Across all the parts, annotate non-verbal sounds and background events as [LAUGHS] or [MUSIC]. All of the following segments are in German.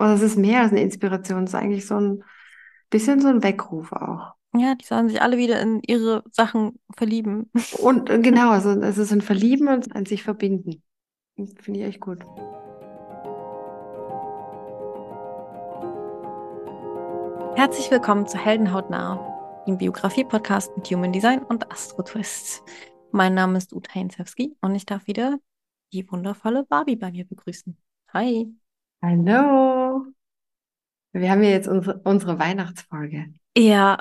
Oder es ist mehr als eine Inspiration, es ist eigentlich so ein bisschen so ein Weckruf auch. Ja, die sollen sich alle wieder in ihre Sachen verlieben. Und äh, genau, also es ist ein Verlieben und ein sich verbinden. Finde ich echt gut. Herzlich willkommen zu Heldenhautnah, dem Biografie-Podcast mit Human Design und Astro Twist. Mein Name ist Uta Hensewski und ich darf wieder die wundervolle Barbie bei mir begrüßen. Hi. Hallo. Wir haben ja jetzt unsere, unsere Weihnachtsfolge. Ja,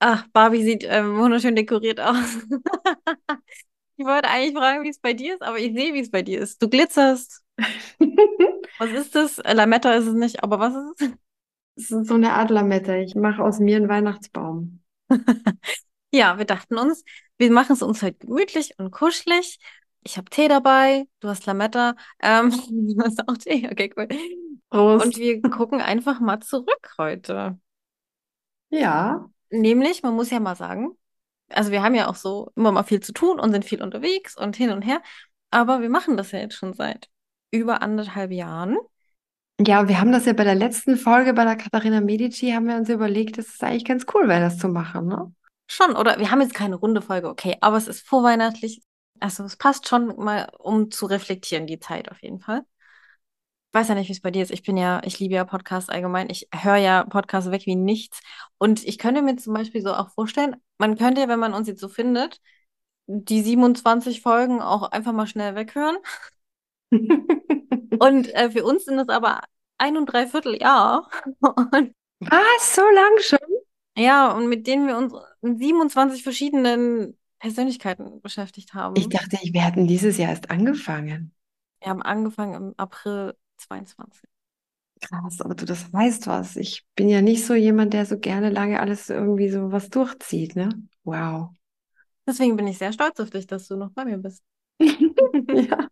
ach, Barbie sieht ähm, wunderschön dekoriert aus. [LAUGHS] ich wollte eigentlich fragen, wie es bei dir ist, aber ich sehe, wie es bei dir ist. Du glitzerst. [LAUGHS] was ist das? Lametta ist es nicht, aber was ist es? Es ist so eine Art Lametta. Ich mache aus mir einen Weihnachtsbaum. [LAUGHS] ja, wir dachten uns, wir machen es uns heute gemütlich und kuschelig. Ich habe Tee dabei, du hast Lametta, ähm, du hast auch Tee, okay, cool. Prost. Und wir gucken einfach mal zurück heute. Ja. Nämlich, man muss ja mal sagen, also wir haben ja auch so immer mal viel zu tun und sind viel unterwegs und hin und her, aber wir machen das ja jetzt schon seit über anderthalb Jahren. Ja, wir haben das ja bei der letzten Folge bei der Katharina Medici, haben wir uns überlegt, dass es eigentlich ganz cool wäre, das zu machen, ne? Schon, oder wir haben jetzt keine runde Folge, okay, aber es ist vorweihnachtlich. Also es passt schon mal, um zu reflektieren, die Zeit auf jeden Fall. Weiß ja nicht, wie es bei dir ist. Ich bin ja, ich liebe ja Podcasts allgemein. Ich höre ja Podcasts weg wie nichts. Und ich könnte mir zum Beispiel so auch vorstellen, man könnte ja, wenn man uns jetzt so findet, die 27 Folgen auch einfach mal schnell weghören. [LAUGHS] Und äh, für uns sind es aber ein und dreiviertel Jahr. [LAUGHS] Und, Was? So lang schon? ja, und mit denen wir uns in 27 verschiedenen Persönlichkeiten beschäftigt haben. Ich dachte, wir hätten dieses Jahr erst angefangen. Wir haben angefangen im April 22. Krass, aber du, das weißt was. Ich bin ja nicht so jemand, der so gerne lange alles irgendwie so was durchzieht, ne? Wow. Deswegen bin ich sehr stolz auf dich, dass du noch bei mir bist. [LAUGHS] Ja.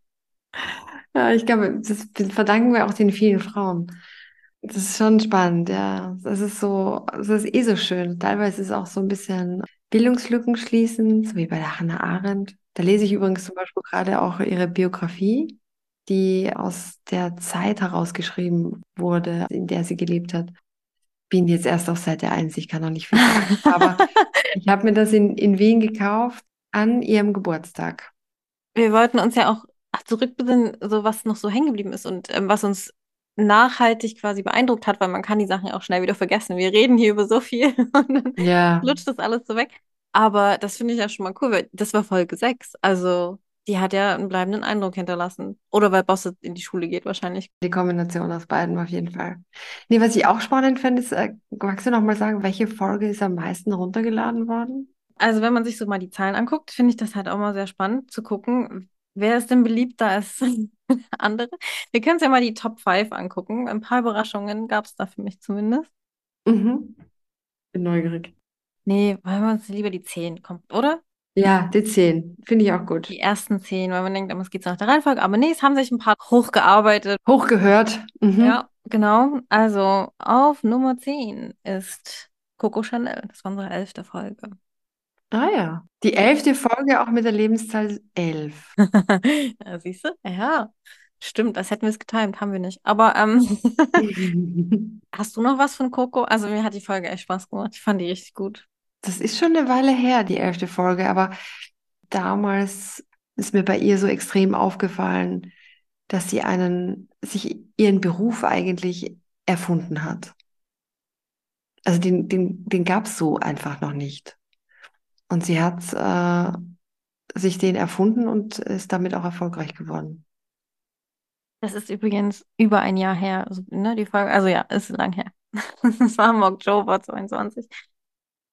Ja, ich glaube, das verdanken wir auch den vielen Frauen. Das ist schon spannend, ja. Das ist so, das ist eh so schön. Teilweise ist es auch so ein bisschen Bildungslücken schließen, so wie bei der Hannah Arendt. Da lese ich übrigens zum Beispiel gerade auch ihre Biografie, die aus der Zeit herausgeschrieben wurde, in der sie gelebt hat. Bin jetzt erst auf Seite 1, ich kann noch nicht viel sagen. [LAUGHS] Aber ich habe mir das in, in Wien gekauft an ihrem Geburtstag. Wir wollten uns ja auch zurückbesinnen, so was noch so hängen geblieben ist und ähm, was uns nachhaltig quasi beeindruckt hat, weil man kann die Sachen ja auch schnell wieder vergessen. Wir reden hier über so viel [LAUGHS] und dann Ja. lutscht das alles so weg. Aber das finde ich ja schon mal cool, weil das war Folge 6. Also die hat ja einen bleibenden Eindruck hinterlassen. Oder weil Bosse in die Schule geht wahrscheinlich. Die Kombination aus beiden auf jeden Fall. Nee, was ich auch spannend finde, ist, äh, magst du noch mal sagen, welche Folge ist am meisten runtergeladen worden? Also wenn man sich so mal die Zahlen anguckt, finde ich das halt auch mal sehr spannend zu gucken, wer ist denn beliebter als [LAUGHS] andere. Wir können uns ja mal die Top 5 angucken. Ein paar Überraschungen gab es da für mich zumindest. Mhm. Bin neugierig. Nee, wollen wir uns lieber die 10 kommt, oder? Ja, die 10. Finde ich auch gut. Die ersten 10, weil man denkt, es geht nach der Reihenfolge. Aber nee, es haben sich ein paar hochgearbeitet. Hochgehört. Mhm. Ja, genau. Also auf Nummer 10 ist Coco Chanel. Das war unsere elfte Folge. Ah ja. Die elfte Folge auch mit der Lebenszahl 11. [LAUGHS] ja, siehst du? Ja, stimmt. Das hätten wir es getimt, haben wir nicht. Aber ähm, [LAUGHS] [LAUGHS] hast du noch was von Coco? Also mir hat die Folge echt Spaß gemacht. Ich fand die richtig gut. Das ist schon eine Weile her, die elfte Folge, aber damals ist mir bei ihr so extrem aufgefallen, dass sie einen, sich ihren Beruf eigentlich erfunden hat. Also den, den, den gab es so einfach noch nicht. Und sie hat äh, sich den erfunden und ist damit auch erfolgreich geworden. Das ist übrigens über ein Jahr her, also, ne, die Folge. Also ja, ist lang her. [LAUGHS] Das war im Oktober 22.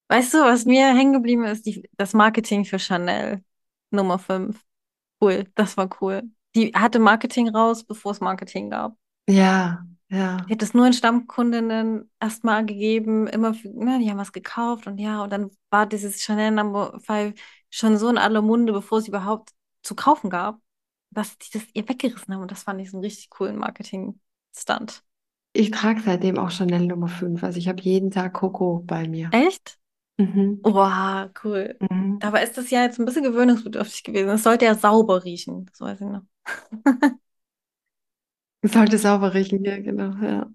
Weißt du, was mir hängen geblieben ist? Die, das Marketing für Chanel Nummer 5. Cool, das war cool. Die hatte Marketing raus, bevor es Marketing gab. Ja, ja. Die hat es nur in Stammkundinnen erstmal gegeben, immer, für, ne, die haben was gekauft und ja, und dann war dieses Chanel Number 5 schon so in aller Munde, bevor es überhaupt zu kaufen gab, dass die das ihr weggerissen haben und das fand ich so einen richtig coolen Marketing-Stunt. Ich trage seitdem auch Chanel Nummer 5. Also ich habe jeden Tag Coco bei mir. Echt? Mhm. Wow, cool. Mhm. Aber ist das ja jetzt ein bisschen gewöhnungsbedürftig gewesen. Es sollte ja sauber riechen, das weiß ich noch. [LAUGHS] Sollte sauber riechen, ja, genau, ja.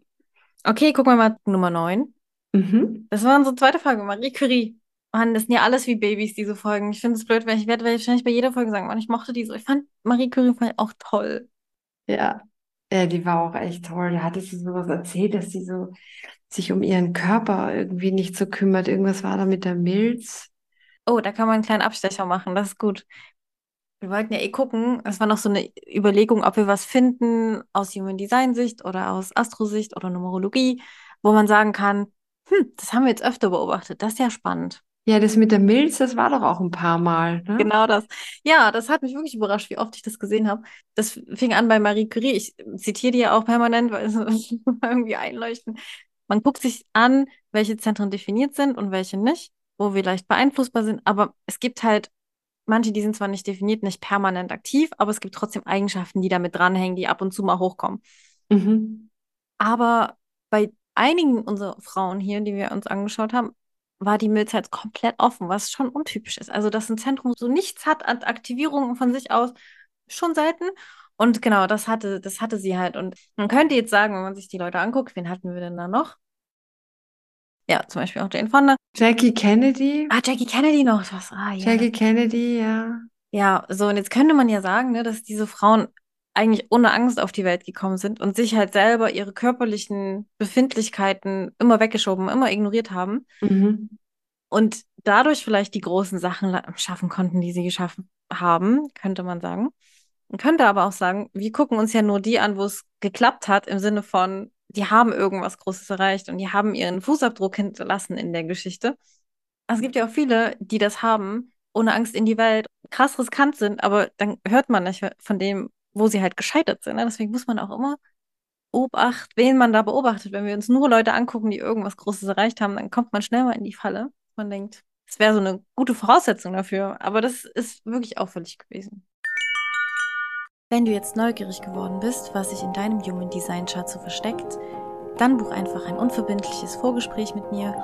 Okay, gucken wir mal Nummer 9. Mhm. Das war unsere zweite Folge, Marie Curie. Mann, das sind ja alles wie Babys, diese Folgen. Ich finde es blöd, weil ich werde wahrscheinlich bei jeder Folge sagen, Mann, ich mochte die so. Ich fand Marie Curie fand auch toll. Ja. Ja, die war auch echt toll. Da hatte sie sowas erzählt, dass sie so sich um ihren Körper irgendwie nicht so kümmert. Irgendwas war da mit der Milz. Oh, da kann man einen kleinen Abstecher machen, das ist gut. Wir wollten ja eh gucken, es war noch so eine Überlegung, ob wir was finden aus Human Design Sicht oder aus Astrosicht oder Numerologie, wo man sagen kann, hm, das haben wir jetzt öfter beobachtet, das ist ja spannend. Ja, das mit der Milz, das war doch auch ein paar Mal, ne? Genau das. Ja, das hat mich wirklich überrascht, wie oft ich das gesehen habe. Das fing an bei Marie Curie. Ich zitiere die ja auch permanent, weil es [LAUGHS] irgendwie einleuchten. Man guckt sich an, welche Zentren definiert sind und welche nicht, wo wir leicht beeinflussbar sind. Aber es gibt halt manche, die sind zwar nicht definiert, nicht permanent aktiv, aber es gibt trotzdem Eigenschaften, die damit dranhängen, die ab und zu mal hochkommen. Mhm. Aber bei einigen unserer Frauen hier, die wir uns angeschaut haben, war die Milz halt komplett offen, was schon untypisch ist. Also, dass ein Zentrum so nichts hat an Aktivierungen von sich aus, schon selten. Und genau, das hatte, das hatte sie halt. Und man könnte jetzt sagen, wenn man sich die Leute anguckt, wen hatten wir denn da noch? Ja, zum Beispiel auch Jane Fonda. Jackie Kennedy. Ah, Jackie Kennedy noch. Das, ah, ja. Jackie Kennedy, ja. Ja, so, und jetzt könnte man ja sagen, ne, dass diese Frauen eigentlich ohne Angst auf die Welt gekommen sind und sich halt selber ihre körperlichen Befindlichkeiten immer weggeschoben, immer ignoriert haben Mhm. und dadurch vielleicht die großen Sachen schaffen konnten, die sie geschaffen haben, könnte man sagen. Man könnte aber auch sagen, wir gucken uns ja nur die an, wo es geklappt hat, im Sinne von, die haben irgendwas Großes erreicht und die haben ihren Fußabdruck hinterlassen in der Geschichte. Es gibt ja auch viele, die das haben, ohne Angst in die Welt, krass riskant sind, aber dann hört man nicht von dem, wo sie halt gescheitert sind. Ne? Deswegen muss man auch immer Obacht, wen man da beobachtet. Wenn wir uns nur Leute angucken, die irgendwas Großes erreicht haben, dann kommt man schnell mal in die Falle. Man denkt, es wäre so eine gute Voraussetzung dafür. Aber das ist wirklich auffällig gewesen. Wenn du jetzt neugierig geworden bist, was sich in deinem Human Design Chart so versteckt, dann buch einfach ein unverbindliches Vorgespräch mit mir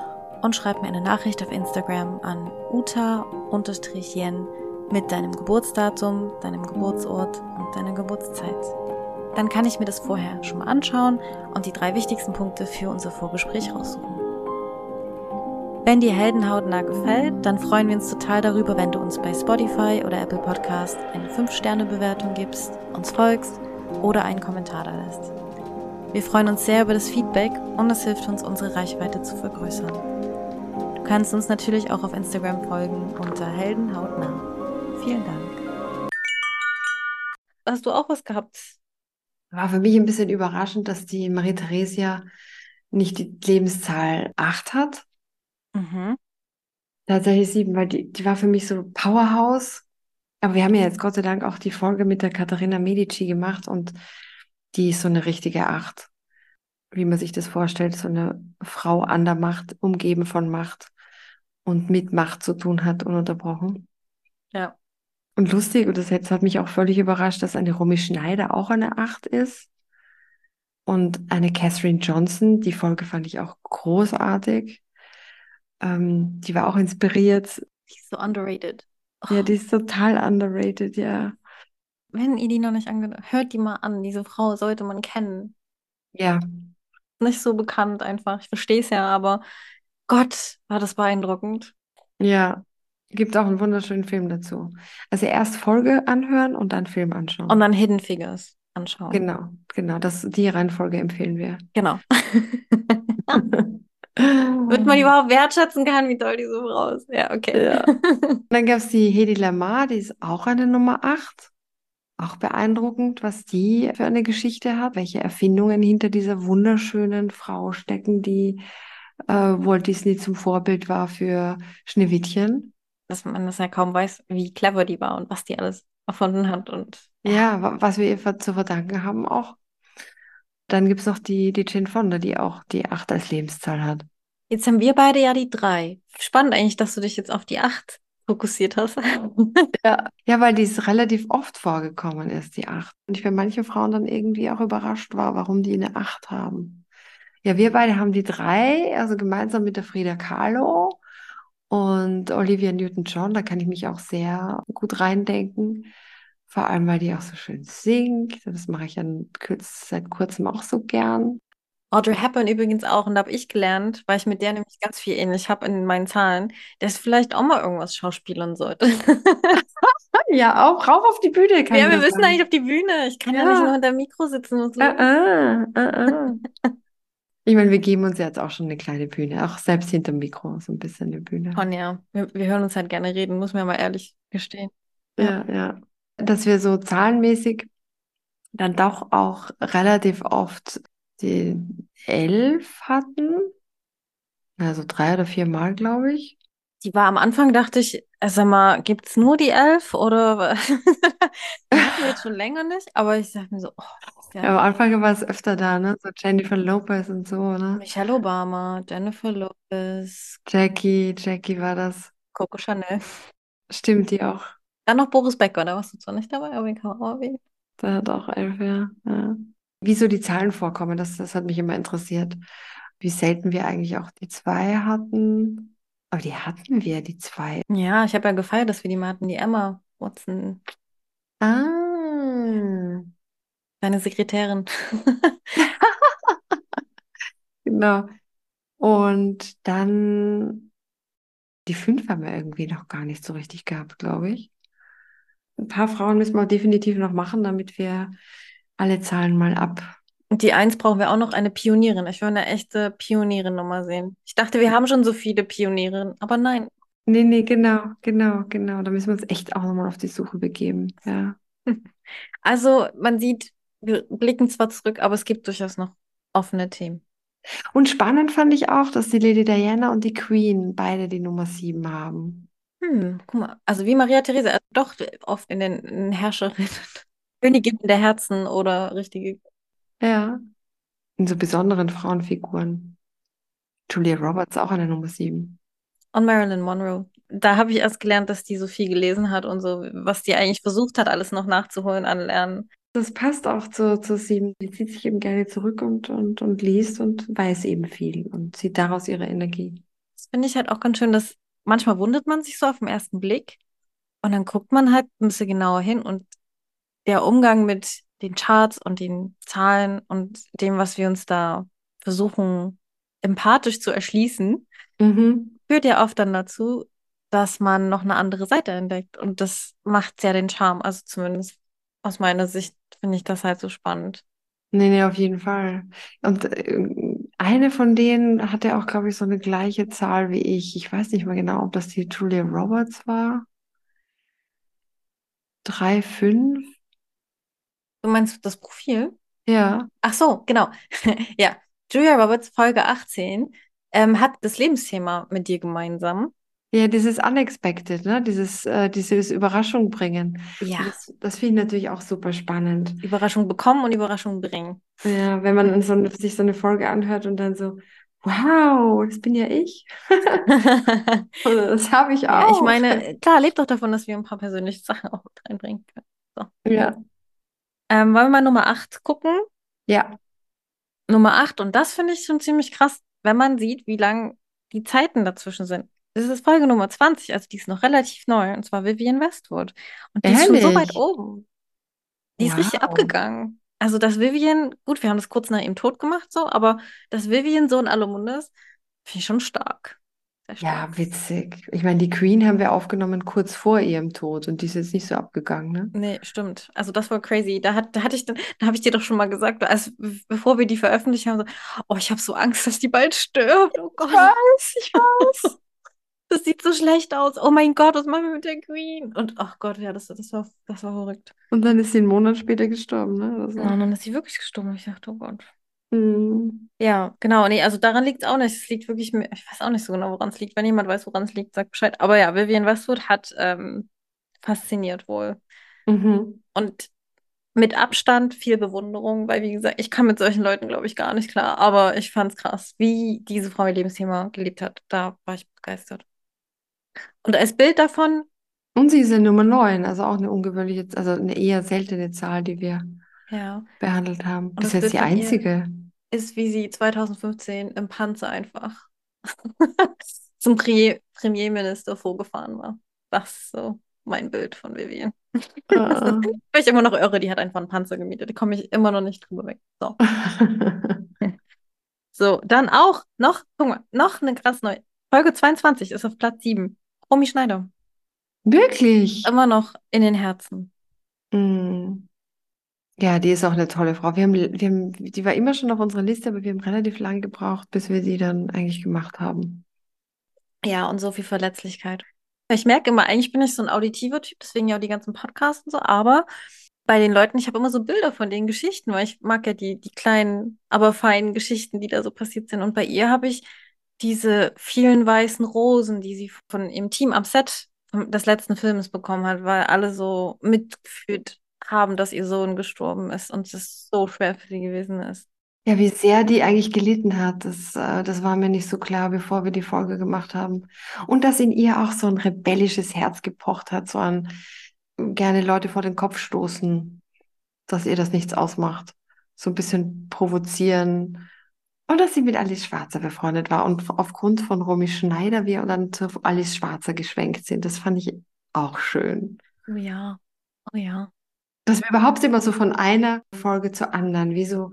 und schreib mir eine Nachricht auf Instagram an uta-jen mit deinem Geburtsdatum, deinem Geburtsort und deiner Geburtszeit. Dann kann ich mir das vorher schon mal anschauen und die drei wichtigsten Punkte für unser Vorgespräch raussuchen. Wenn dir Heldenhautnah gefällt, dann freuen wir uns total darüber, wenn du uns bei Spotify oder Apple Podcast eine 5-Sterne-Bewertung gibst, uns folgst oder einen Kommentar da lässt. Wir freuen uns sehr über das Feedback und es hilft uns, unsere Reichweite zu vergrößern. Du kannst uns natürlich auch auf Instagram folgen unter Heldenhautnah. Vielen Dank. Hast du auch was gehabt? War für mich ein bisschen überraschend, dass die Marie Theresia nicht die Lebenszahl 8 hat. Mhm. Tatsächlich 7, weil die, die war für mich so Powerhouse. Aber wir haben ja jetzt Gott sei Dank auch die Folge mit der Katharina Medici gemacht und die ist so eine richtige Acht. Wie man sich das vorstellt, so eine Frau an der Macht, umgeben von Macht und mit Macht zu tun hat, ununterbrochen. Ja. Und lustig, und das jetzt hat mich auch völlig überrascht, dass eine Romy Schneider auch eine Acht ist. Und eine Catherine Johnson, die Folge fand ich auch großartig. Ähm, die war auch inspiriert. Die ist so underrated. Ja, die ist total underrated, ja. Wenn ihr die noch nicht angehört hört die mal an. Diese Frau sollte man kennen. Ja, Nicht so bekannt einfach. Ich verstehe es ja, aber Gott, war das beeindruckend. ja. Gibt auch einen wunderschönen Film dazu. Also erst Folge anhören und dann Film anschauen. Und dann Hidden Figures anschauen. Genau, genau. Das, die Reihenfolge empfehlen wir. Genau. [LAUGHS] Wird man überhaupt wertschätzen kann, wie toll die so raus. Ja, okay. Ja. [LAUGHS] Dann gab es die Hedi Lamar, die ist auch eine Nummer 8. Auch beeindruckend, was die für eine Geschichte hat, welche Erfindungen hinter dieser wunderschönen Frau stecken, die äh, Walt Disney zum Vorbild war für Schneewittchen. Dass man das ja kaum weiß, wie clever die war und was die alles erfunden hat. Und Ja, wa- was wir ihr zu verdanken haben auch. Dann gibt es noch die, die Jane Fonda, die auch die 8 als Lebenszahl hat. jetzt haben wir beide ja die drei. Spannend eigentlich, dass du dich jetzt auf die acht fokussiert hast. [LAUGHS] Ja. Ja, weil dies relativ oft vorgekommen ist, die 8. Und ich für manche Frauen dann irgendwie auch überrascht war, warum die eine 8 haben. Ja, wir beide haben die drei, also gemeinsam mit der Frida Kahlo und Olivia Newton-John. Da kann ich mich auch sehr gut reindenken. Vor allem, weil die auch so schön singt. Das mache ich ja seit kurzem auch so gern. Audrey Hepburn übrigens auch. Und da habe ich gelernt, weil ich mit der nämlich ganz viel ähnlich habe in meinen Zahlen, dass vielleicht auch mal irgendwas schauspielern sollte. [LAUGHS] Ja, auch rauf auf die Bühne Ja, wir müssen eigentlich auf die Bühne. Ich kann ja, Ja. nicht nur hinter dem Mikro sitzen und so. Ah, ah, ah. [LAUGHS] Ich meine, wir geben uns jetzt auch schon eine kleine Bühne, auch selbst hinterm Mikro so ein bisschen eine Bühne. Von ja, wir, wir hören uns halt gerne reden, muss man mal ehrlich gestehen. Ja. Ja, ja. Dass wir so zahlenmäßig dann doch auch relativ oft die elf hatten. Also drei oder vier Mal, glaube ich. Die war am Anfang, dachte ich, sag mal, gibt es nur die elf oder [LAUGHS] die hatten wir jetzt schon länger nicht, aber ich dachte mir so, oh, ja am Anfang war es öfter da, ne? So Jennifer Lopez und so, ne? Michelle Obama, Jennifer Lopez, Jackie, Jackie war das. Coco Chanel. Stimmt, die auch. Dann noch Boris Becker, da warst du zwar nicht dabei, aber den kann man auch erwähnen. Der hat auch elf, ja. ja. Wieso die Zahlen vorkommen, das, das hat mich immer interessiert. Wie selten wir eigentlich auch die zwei hatten. Aber die hatten wir, die zwei. Ja, ich habe ja gefeiert, dass wir die mal hatten, die Emma Watson, Ah, deine Sekretärin. [LAUGHS] genau. Und dann die fünf haben wir irgendwie noch gar nicht so richtig gehabt, glaube ich. Ein paar Frauen müssen wir definitiv noch machen, damit wir alle Zahlen mal ab. Und die Eins brauchen wir auch noch eine Pionierin. Ich will eine echte Pionierin-Nummer sehen. Ich dachte, wir haben schon so viele Pionierinnen, aber nein. Nee, nee, genau, genau, genau. Da müssen wir uns echt auch nochmal auf die Suche begeben. Ja. [LAUGHS] Also, man sieht, wir blicken zwar zurück, aber es gibt durchaus noch offene Themen. Und spannend fand ich auch, dass die Lady Diana und die Queen beide die Nummer sieben haben. Hm, guck mal, also wie Maria Theresa, also doch oft in den in Herrscherinnen, [LAUGHS] Königin der Herzen oder richtige. Ja. In so besonderen Frauenfiguren. Julia Roberts auch an der Nummer sieben. Und Marilyn Monroe. Da habe ich erst gelernt, dass die so viel gelesen hat und so, was die eigentlich versucht hat, alles noch nachzuholen an Lernen. Das passt auch zu, zu sieben. Die zieht sich eben gerne zurück und, und, und liest und weiß eben viel und zieht daraus ihre Energie. Das finde ich halt auch ganz schön, dass manchmal wundert man sich so auf den ersten Blick und dann guckt man halt ein bisschen genauer hin und der Umgang mit den Charts und den Zahlen und dem, was wir uns da versuchen, empathisch zu erschließen, Mhm. führt ja oft dann dazu, dass man noch eine andere Seite entdeckt. Und das macht ja den Charme. Also zumindest aus meiner Sicht finde ich das halt so spannend. Nee, nee, auf jeden Fall. Und äh, eine von denen hatte auch, glaube ich, so eine gleiche Zahl wie ich. Ich weiß nicht mehr genau, ob das die Julia Roberts war. Drei, fünf. Du meinst das Profil? Ja. Ach so, genau. [LAUGHS] Ja, Julia Roberts, Folge 18, ähm, hat das Lebensthema mit dir gemeinsam. Ja, dieses Unexpected, ne? Dieses, äh, dieses Überraschung bringen. Ja. Das, das finde ich natürlich auch super spannend. Überraschung bekommen und Überraschung bringen. Ja, wenn man so, eine- sich so eine Folge anhört und dann so, wow, das bin ja ich. [LAUGHS] Oder das habe ich Ja, ich auch. meine, klar, lebt doch davon, dass wir ein paar persönliche Sachen auch mit reinbringen können. Ja. Ähm, wollen wir mal Nummer 8 gucken? Ja. Nummer 8, und das finde ich schon ziemlich krass, wenn man sieht, wie lang die Zeiten dazwischen sind. Das ist Folge Nummer 20, also die ist noch relativ neu, und zwar Vivienne Westwood. Und die ist schon so weit Ehrlich? oben. Die ist richtig Wow. abgegangen. Also, dass Vivienne, gut, wir haben das kurz nach ihrem Tod gemacht, so, aber dass Vivienne so in aller Munde ist, finde ich schon stark. Ja, witzig. Ich meine, die Queen haben wir aufgenommen kurz vor ihrem Tod und die ist jetzt nicht so abgegangen, ne? Nee, stimmt. Also das war crazy. Da hat, da hatte ich, dann- da habe ich dir doch schon mal gesagt, als bevor wir die veröffentlicht haben, so, oh, ich habe so Angst, dass die bald stirbt. Oh Gott, weiß, ich weiß. [LAUGHS] das sieht so schlecht aus. Oh mein Gott, was machen wir mit der Queen? Und ach Gott, ja, das, das war, das war verrückt. Und dann ist sie einen Monat später gestorben, ne? Und dann ist sie wirklich gestorben. Ich dachte, oh Gott. Hm. Ja, genau. Nee, also daran liegt es auch nicht. Es liegt wirklich, mir- ich weiß auch nicht so genau, woran es liegt. Wenn jemand weiß, woran es liegt, sagt Bescheid. Aber ja, Vivienne Westwood hat ähm, fasziniert wohl. Mhm. Und mit Abstand viel Bewunderung, weil, wie gesagt, ich kann mit solchen Leuten, glaube ich, gar nicht klar. Aber ich fand es krass, wie diese Frau ihr Lebensthema gelebt hat. Da war ich begeistert. Und als Bild davon, Und sie ist ja Nummer 9, also auch eine ungewöhnliche, also eine eher seltene Zahl, die wir ja, behandelt haben. Und Das das ist jetzt die einzige. ist, wie sie 2015 im Panzer einfach [LAUGHS] zum Pri Premierminister vorgefahren war. Das ist so mein Bild von Vivian. Äh. Bin ich immer noch irre, die hat einfach einen Panzer gemietet. Da komme ich immer noch nicht drüber weg. So. [LAUGHS] So, dann auch noch, guck mal, noch eine krass neue. Folge 22 ist auf Platz 7. Romy Schneider. Wirklich? Immer noch in den Herzen. Mm. Ja, die ist auch eine tolle Frau. Wir haben, wir haben, die war immer schon auf unserer Liste, aber wir haben relativ lange gebraucht, bis wir sie dann eigentlich gemacht haben. Ja, und so viel Verletzlichkeit. Ich merke immer, eigentlich bin ich so ein auditiver Typ, deswegen ja auch die ganzen Podcasts und so, aber bei den Leuten, ich habe immer so Bilder von den Geschichten, weil ich mag ja die, die kleinen, aber feinen Geschichten, die da so passiert sind. Und bei ihr habe ich diese vielen weißen Rosen, die sie von ihrem Team am Set des letzten Films bekommen hat, weil alle so mitgefühlt haben, dass ihr Sohn gestorben ist und es so schwer für sie gewesen ist. Ja, wie sehr die eigentlich gelitten hat, das, äh, das war mir nicht so klar, bevor wir die Folge gemacht haben. Und dass in ihr auch so ein rebellisches Herz gepocht hat, so ein gerne Leute vor den Kopf stoßen, dass ihr das nichts ausmacht. So ein bisschen provozieren. Und dass sie mit Alice Schwarzer befreundet war und aufgrund von Romy Schneider wir dann zu Alice Schwarzer geschwenkt sind. Das fand ich auch schön. Oh ja, oh ja. Dass wir überhaupt immer so von einer Folge zur anderen, wie so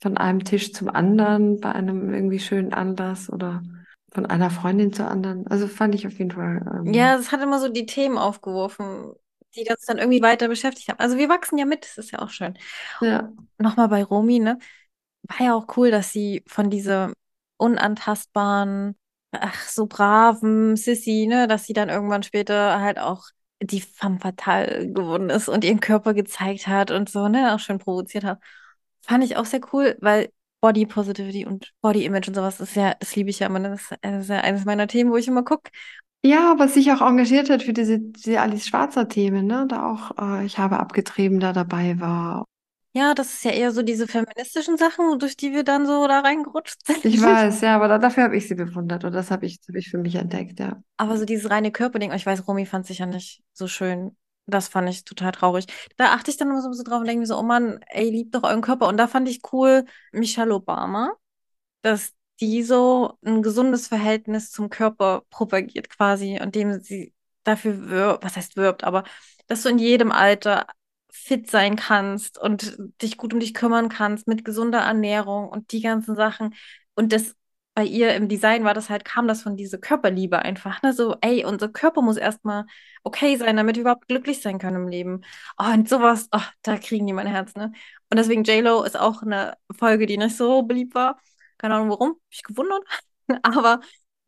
von einem Tisch zum anderen bei einem irgendwie schönen Anlass oder von einer Freundin zur anderen. Also fand ich auf jeden Fall. Ähm, ja, es hat immer so die Themen aufgeworfen, die uns dann irgendwie weiter beschäftigt haben. Also wir wachsen ja mit, das ist ja auch schön. Ja. Nochmal bei Romy, ne? War ja auch cool, dass sie von dieser unantastbaren, ach, so braven Sissy, ne, dass sie dann irgendwann später halt auch die femme fatale geworden ist und ihren Körper gezeigt hat und so, ne, auch schön provoziert hat. Fand ich auch sehr cool, weil Body Positivity und Body Image und sowas ist ja, das liebe ich ja immer. Ne? Das ist ja eines meiner Themen, wo ich immer gucke. Ja, aber sich auch engagiert hat für diese, diese Alice Schwarzer Themen, ne? Da auch äh, Ich habe abgetrieben da dabei war. Ja, das ist ja eher so diese feministischen Sachen, durch die wir dann so da reingerutscht sind. Ich [LAUGHS] weiß, ja, aber da, dafür habe ich sie bewundert und das habe ich, hab ich für mich entdeckt, ja. Aber so dieses reine Körperding, ich weiß, Romy fand sich ja nicht so schön das fand ich total traurig. Da achte ich dann immer so, so drauf und denke mir so, oh Mann, ey, liebt doch euren Körper. Und da fand ich cool Michelle Obama, dass die so ein gesundes Verhältnis zum Körper propagiert quasi, und dem sie dafür wirbt, was heißt wirbt, aber dass du in jedem Alter fit sein kannst und dich gut um dich kümmern kannst mit gesunder Ernährung und die ganzen Sachen. Und das bei ihr im Design war das halt, kam das von dieser Körperliebe einfach, ne? So, ey, unser Körper muss erstmal okay sein, damit wir überhaupt glücklich sein können im Leben. Oh, und sowas, oh, da kriegen die mein Herz, ne? Und deswegen J-Lo ist auch eine Folge, die nicht so beliebt war. Keine Ahnung warum, hab ich gewundert. [LAUGHS] Aber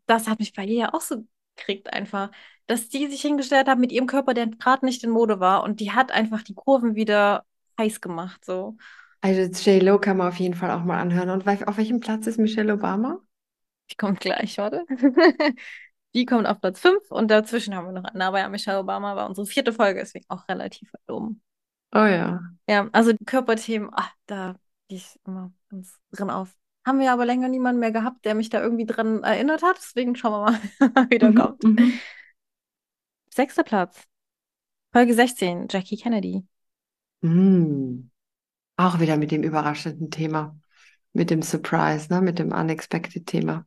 das hat mich bei ihr ja auch so gekriegt, einfach, dass die sich hingestellt hat mit ihrem Körper, der gerade nicht in Mode war. Und die hat einfach die Kurven wieder heiß gemacht, so. Also J-Lo kann man auf jeden Fall auch mal anhören. Und auf welchem Platz ist Michelle Obama? Die kommt gleich, warte. [LAUGHS] die kommt auf Platz 5 und dazwischen haben wir noch ja, Michelle Obama war unsere vierte Folge, deswegen auch relativ weit oben. Oh ja. Ja, also Körperthemen, ach, da gehe ich immer ganz drin auf. Haben wir aber länger niemanden mehr gehabt, der mich da irgendwie dran erinnert hat. Deswegen schauen wir mal, [LAUGHS] wie der mhm, kommt. Sechster Platz. Folge 16, Jackie Kennedy. Mm. Auch wieder mit dem überraschenden Thema. Mit dem Surprise, ne? mit dem Unexpected-Thema.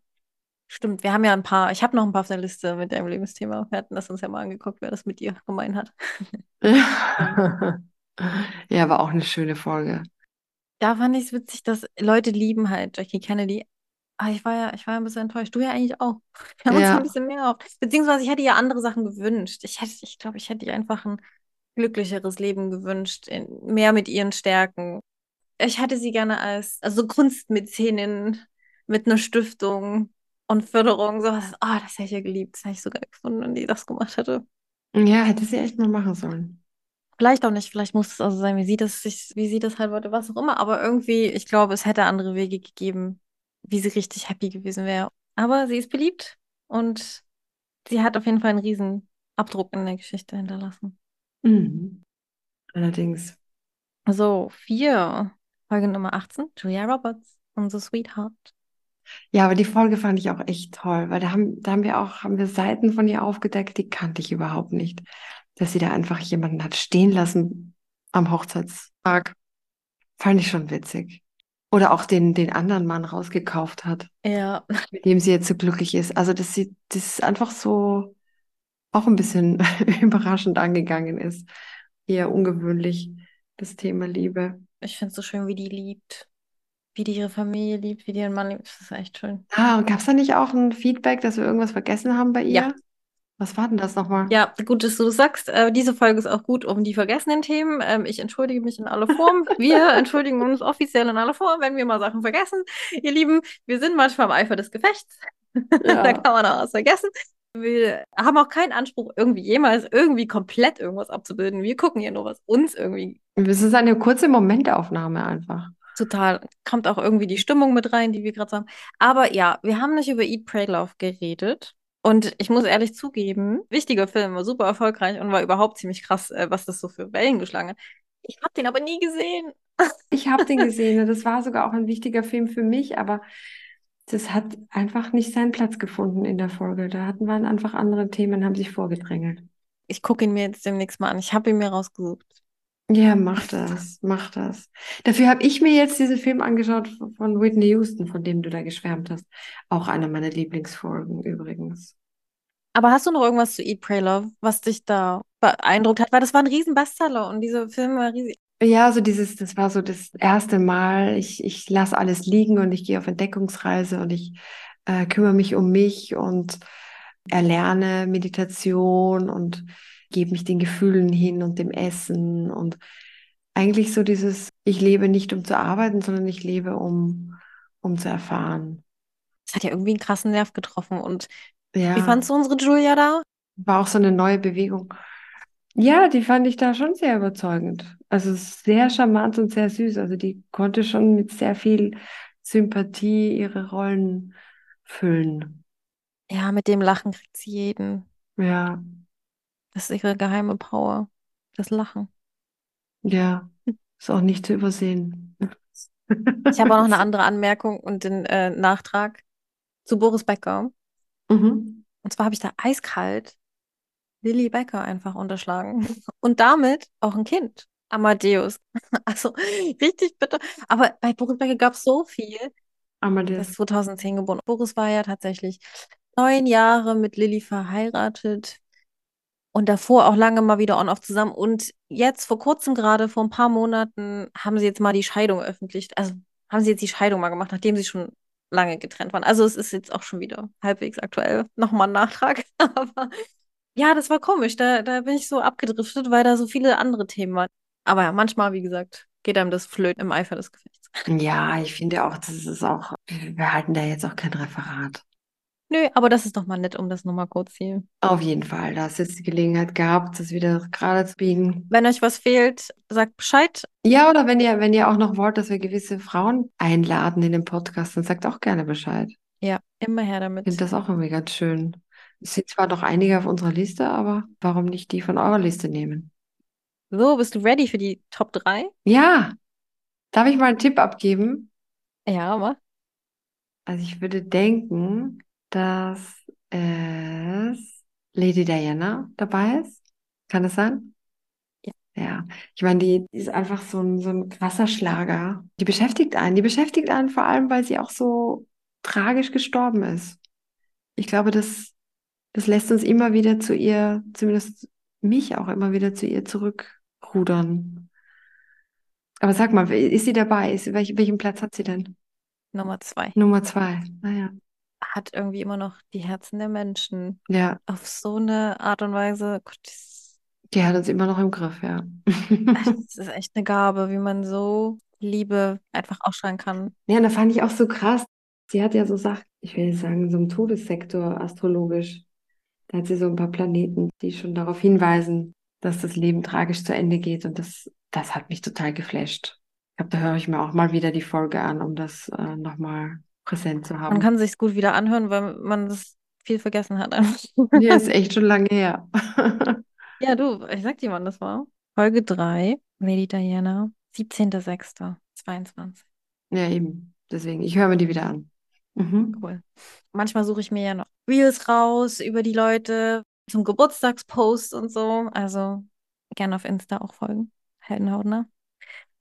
Stimmt, wir haben ja ein paar, ich habe noch ein paar auf der Liste mit deinem Lebensthema. Wir hatten das uns ja mal angeguckt, wer das mit dir gemein hat. [LAUGHS] ja, war auch eine schöne Folge. Da fand ich es witzig, dass Leute lieben halt Jackie Kennedy. Aber ich war ja, ich war ja ein bisschen enttäuscht. Du ja eigentlich auch. [LAUGHS] Wir haben ja. uns ein bisschen mehr auf. Beziehungsweise ich hätte ihr andere Sachen gewünscht. Ich hätte, ich glaube, ich hätte ihr einfach ein glücklicheres Leben gewünscht, in, mehr mit ihren Stärken. Ich hatte sie gerne als also Kunstmäzenin mit einer Stiftung und Förderung, sowas. Ah, oh, das hätte ich ja geliebt. Das hätte ich sogar gefunden, wenn die das gemacht hätte. Ja, hätte sie echt mal machen sollen. Vielleicht auch nicht, vielleicht muss es also sein, wie sie das sich, wie sie das halt wollte, was auch immer. Aber irgendwie, ich glaube, es hätte andere Wege gegeben, wie sie richtig happy gewesen wäre. Aber sie ist beliebt und sie hat auf jeden Fall einen riesen Abdruck in der Geschichte hinterlassen. Mhm. Allerdings. So, vier. Folge Nummer 18, Julia Roberts, unsere Sweetheart. Ja, aber die Folge fand ich auch echt toll, weil da haben, da haben wir auch, haben wir Seiten von ihr aufgedeckt, die kannte ich überhaupt nicht. Dass sie da einfach jemanden hat stehen lassen am Hochzeitstag. Fand ich schon witzig. Oder auch den, den anderen Mann rausgekauft hat. Ja. Mit dem sie jetzt so glücklich ist. Also, dass sie, das einfach so auch ein bisschen [LAUGHS] überraschend angegangen ist. Eher ungewöhnlich, das Thema Liebe. Ich finde es so schön, wie die liebt. wie die ihre Familie liebt, wie die ihren Mann liebt. Das ist echt schön. Ah, und gab es da nicht auch ein Feedback, dass wir irgendwas vergessen haben bei Ja. Was war denn das nochmal? Ja, gut, dass du das sagst. Äh, diese Folge ist auch gut um die vergessenen Themen. Ähm, ich entschuldige mich in aller Form. Wir [LAUGHS] entschuldigen uns offiziell in aller Form, wenn wir mal Sachen vergessen. Ihr Lieben, wir sind manchmal im Eifer des Gefechts. [LAUGHS] da Ja. kann man auch was vergessen. Wir haben auch keinen Anspruch, irgendwie jemals irgendwie komplett irgendwas abzubilden. Wir gucken hier nur, was uns irgendwie Es ist eine kurze Momentaufnahme einfach. total, kommt auch irgendwie die Stimmung mit rein, die wir gerade haben. Aber ja, wir haben nicht über Eat, Pray, Love geredet. Und ich muss ehrlich zugeben, wichtiger Film, war super erfolgreich und war überhaupt ziemlich krass, äh, was das so für Wellen geschlagen hat. Ich habe den aber nie gesehen. Ich habe den [LAUGHS] gesehen und das war sogar auch ein wichtiger Film für mich, aber das hat einfach nicht seinen Platz gefunden in der Folge. Da hatten wir einfach andere Themen, haben sich vorgedrängelt. Ich gucke ihn mir jetzt demnächst mal an. Ich habe ihn mir rausgesucht. Ja, mach das, mach das. Dafür habe ich mir jetzt diesen Film angeschaut von Whitney Houston, von dem du da geschwärmt hast. Auch einer meiner Lieblingsfolgen übrigens. Aber hast du noch irgendwas zu Eat, Pray, Love, was dich da beeindruckt hat? Weil das war ein riesen Bestseller und dieser Film war riesig. Ja, so dieses, das war so das erste Mal, ich, ich lasse alles liegen und ich gehe auf Entdeckungsreise und ich äh, kümmere mich um mich und erlerne Meditation und gebe mich den Gefühlen hin und dem Essen und eigentlich so dieses, ich lebe nicht um zu arbeiten, sondern ich lebe um, um zu erfahren. Das hat ja irgendwie einen krassen Nerv getroffen. Und wie Ja, fandst du unsere Julia da? war auch so eine neue Bewegung. Ja, die fand ich da schon sehr überzeugend. Also sehr charmant und sehr süß. Also die konnte schon mit sehr viel Sympathie ihre Rollen füllen. Ja, mit dem Lachen kriegt sie jeden. Ja, Das ist ihre geheime Power. Das Lachen. ja, ist auch nicht zu übersehen. Ich habe auch noch eine [LAUGHS] andere Anmerkung und den äh, Nachtrag zu Boris Becker. Mhm. Und zwar habe ich da eiskalt Lilly Becker einfach unterschlagen. Und damit auch ein Kind. Amadeus. [LAUGHS] Also richtig bitter. Aber bei Boris Becker gab es so viel. Amadeus. ist 2010 geboren. Boris war ja tatsächlich neun Jahre mit Lilly verheiratet. Und davor auch lange mal wieder on-off zusammen. Und jetzt vor kurzem gerade, vor ein paar Monaten, haben sie jetzt mal die Scheidung öffentlich. Also haben sie jetzt die Scheidung mal gemacht, nachdem sie schon lange getrennt waren. Also es ist jetzt auch schon wieder halbwegs aktuell. Nochmal ein Nachtrag. [LAUGHS] Aber ja, das war komisch. Da, da bin ich so abgedriftet, weil da so viele andere Themen waren. Aber ja, manchmal, wie gesagt, geht einem das flöten im Eifer des Gefechts. Ja, ich finde auch, das ist auch, wir halten da jetzt auch kein Referat. Nö, aber das ist doch mal nett, um das nochmal kurz hier. Auf jeden Fall, da hast du jetzt die Gelegenheit gehabt, das wieder gerade zu biegen. Wenn euch was fehlt, sagt Bescheid. Ja, oder wenn ihr, wenn ihr auch noch wollt, dass wir gewisse Frauen einladen in den Podcast, dann sagt auch gerne Bescheid. Ja, immer her Ich damit. finde das auch irgendwie ganz schön. Es sind zwar noch einige auf unserer Liste, aber warum nicht die von eurer Liste nehmen? So, bist du ready für die Top 3? Ja, darf ich mal einen Tipp abgeben? Ja, aber. Also ich würde denken, dass es Lady Diana dabei ist. Kann das sein? Ja. Ja, ich meine, die, die ist einfach so ein, so ein krasser Schlager. Die beschäftigt einen. Die beschäftigt einen vor allem, weil sie auch so tragisch gestorben ist. Ich glaube, das, das lässt uns immer wieder zu ihr, zumindest mich auch immer wieder zu ihr zurückrudern. Aber sag mal, ist sie dabei? Ist, welch, welchen Platz hat sie denn? Nummer 2. Nummer zwei. Naja, Hat irgendwie immer noch die Herzen der Menschen ja, auf so eine Art und Weise. Gott, die hat uns immer noch im Griff, ja. das ist echt eine Gabe, wie man so Liebe einfach ausstrahlen kann. Ja, und da fand ich auch so krass. Sie hat ja so Sachen, ich will sagen, so im Todessektor astrologisch. Da hat sie so ein paar Planeten, die schon darauf hinweisen, dass das Leben tragisch zu Ende geht. Und das, das hat mich total geflasht. Ich glaube, da höre ich mir auch mal wieder die Folge an, um das äh, nochmal präsent zu Man haben. kann sich gut wieder anhören, weil man das viel vergessen hat. Ja, ist [LAUGHS] echt schon lange her. Ja, du, ich sag dir, wann das war. Folge 3, Lady Diana, 17.06.22. Ja, eben. Deswegen, ich höre mir die wieder an. Mhm. Cool. Manchmal suche ich mir ja noch Reels raus über die Leute zum Geburtstagspost und so. Also gerne auf Insta auch folgen. Heldenhautner.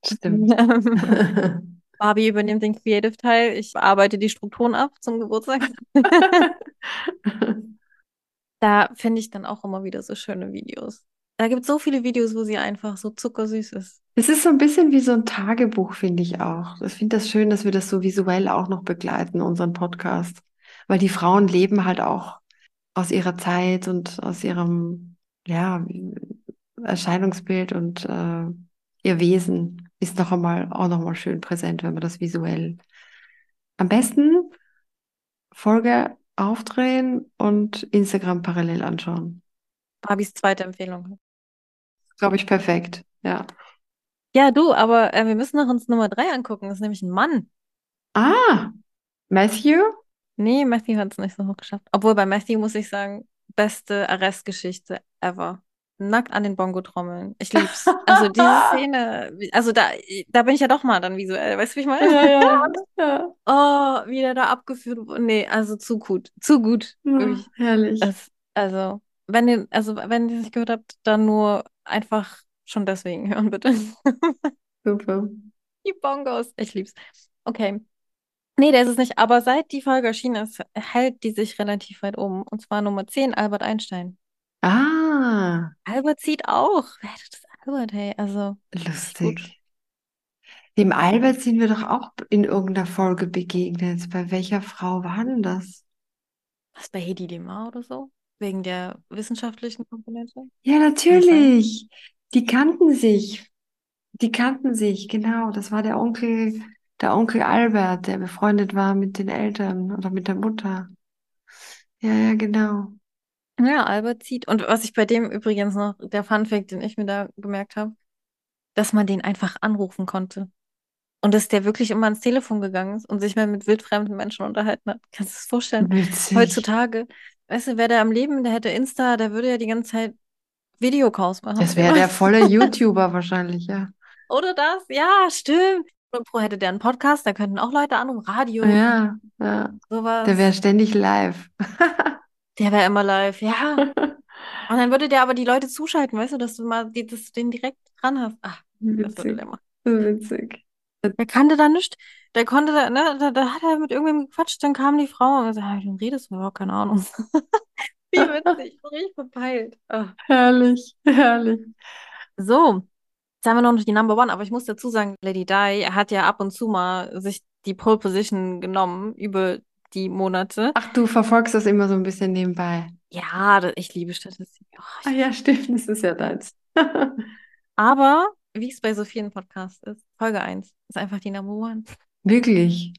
Stimmt. [LAUGHS] Barbie übernimmt den Creative-Teil. Ich arbeite die Strukturen ab zum Geburtstag. [LAUGHS] Da finde ich dann auch immer wieder so schöne Videos. Da gibt es so viele Videos, wo sie einfach so zuckersüß ist. Es ist so ein bisschen wie so ein Tagebuch, finde ich auch. Ich finde das schön, dass wir das so visuell auch noch begleiten, unseren Podcast. Weil die Frauen leben halt auch aus ihrer Zeit und aus ihrem, ja, Erscheinungsbild und äh, ihr Wesen ist noch einmal, auch noch mal schön präsent, wenn man das visuell. Am besten Folge aufdrehen und Instagram parallel anschauen. Barbies zweite Empfehlung. Glaube ich perfekt, ja. Ja, du, aber äh, wir müssen noch uns Nummer drei angucken. Das ist nämlich ein Mann. Ah, Matthew? Nee, Matthew hat es nicht so hoch geschafft. Obwohl bei Matthew muss ich sagen, beste Arrestgeschichte ever. Nackt an den Bongo-Trommeln. Ich lieb's. Also diese [LAUGHS] Szene, also da, da bin ich ja doch mal dann visuell, weißt du, wie ich meine? Ja, ja, ja. [LAUGHS] Oh, wie der da abgeführt wurde. Nee, also zu gut. Zu gut. Ja, herrlich. Es, also, wenn ihr, also wenn ihr es nicht gehört habt, dann nur einfach schon deswegen hören, bitte. [LAUGHS] Super. Die Bongos. Ich lieb's. Okay. Nee, der ist es nicht. Aber seit die Folge erschienen ist, hält die sich relativ weit oben. Und zwar Nummer 10, Albert Einstein. Ah, Albert sieht auch. Wer hätte das Albert, hey? Also, lustig. Dem Albert sind wir doch auch in irgendeiner Folge begegnet. Bei welcher Frau war denn das? Was bei Hedi Lemar oder so? Wegen der wissenschaftlichen Komponente? Ja, natürlich. Die kannten sich. Die kannten sich, genau. Das war der Onkel, der Onkel Albert, der befreundet war mit den Eltern oder mit der Mutter. Ja, ja, genau. Ja, Albert sieht. Und was ich bei dem übrigens noch, der Funfact, den ich mir da gemerkt habe, dass man den einfach anrufen konnte. Und dass der wirklich immer ans Telefon gegangen ist und sich mal mit wildfremden Menschen unterhalten hat. Kannst du das vorstellen? Witzig. Heutzutage, weißt du, wäre der am Leben, der hätte Insta, der würde ja die ganze Zeit Videocalls machen. Das wäre der volle [LAUGHS] YouTuber wahrscheinlich, ja. Oder das? Ja, stimmt. Und Pro hätte der einen Podcast, da könnten auch Leute anrufen, Radio, Ja, ja. sowas. Der wäre ständig live. [LAUGHS] Der wäre immer live, ja. [LAUGHS] Und dann würde der aber die Leute zuschalten, weißt du, dass du mal die, dass du den direkt dran hast. Ach, das würde Witzig. der machen. Witzig. Der kannte da nichts. Der konnte da, ne, da, da hat er mit irgendwem gequatscht, dann kam die Frau und gesagt, du redest überhaupt keine Ahnung. [LAUGHS] Wie witzig, [LAUGHS] richtig verpeilt. Ah. Herrlich, herrlich. So, jetzt haben wir noch nicht die Number One, aber ich muss dazu sagen, Lady Di hat ja ab und zu mal sich die Pole Position genommen über die Monate. Ach, du verfolgst das immer so ein bisschen nebenbei. Ja, ich liebe Statistik. Oh, ich Ah ja, stimmt, das ist ja deins. [LAUGHS] Aber wie es bei so vielen Podcasts ist, Folge 1 ist einfach die Number One. Wirklich.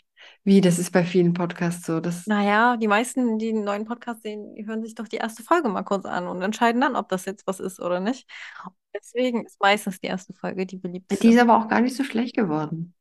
Wie, das ist bei vielen Podcasts so. Das, Naja, die meisten, die einen neuen Podcast sehen, die hören sich doch die erste Folge mal kurz an und entscheiden dann, ob das jetzt was ist oder nicht. Deswegen ist meistens die erste Folge die die beliebteste. ist aber auch gar nicht so schlecht geworden.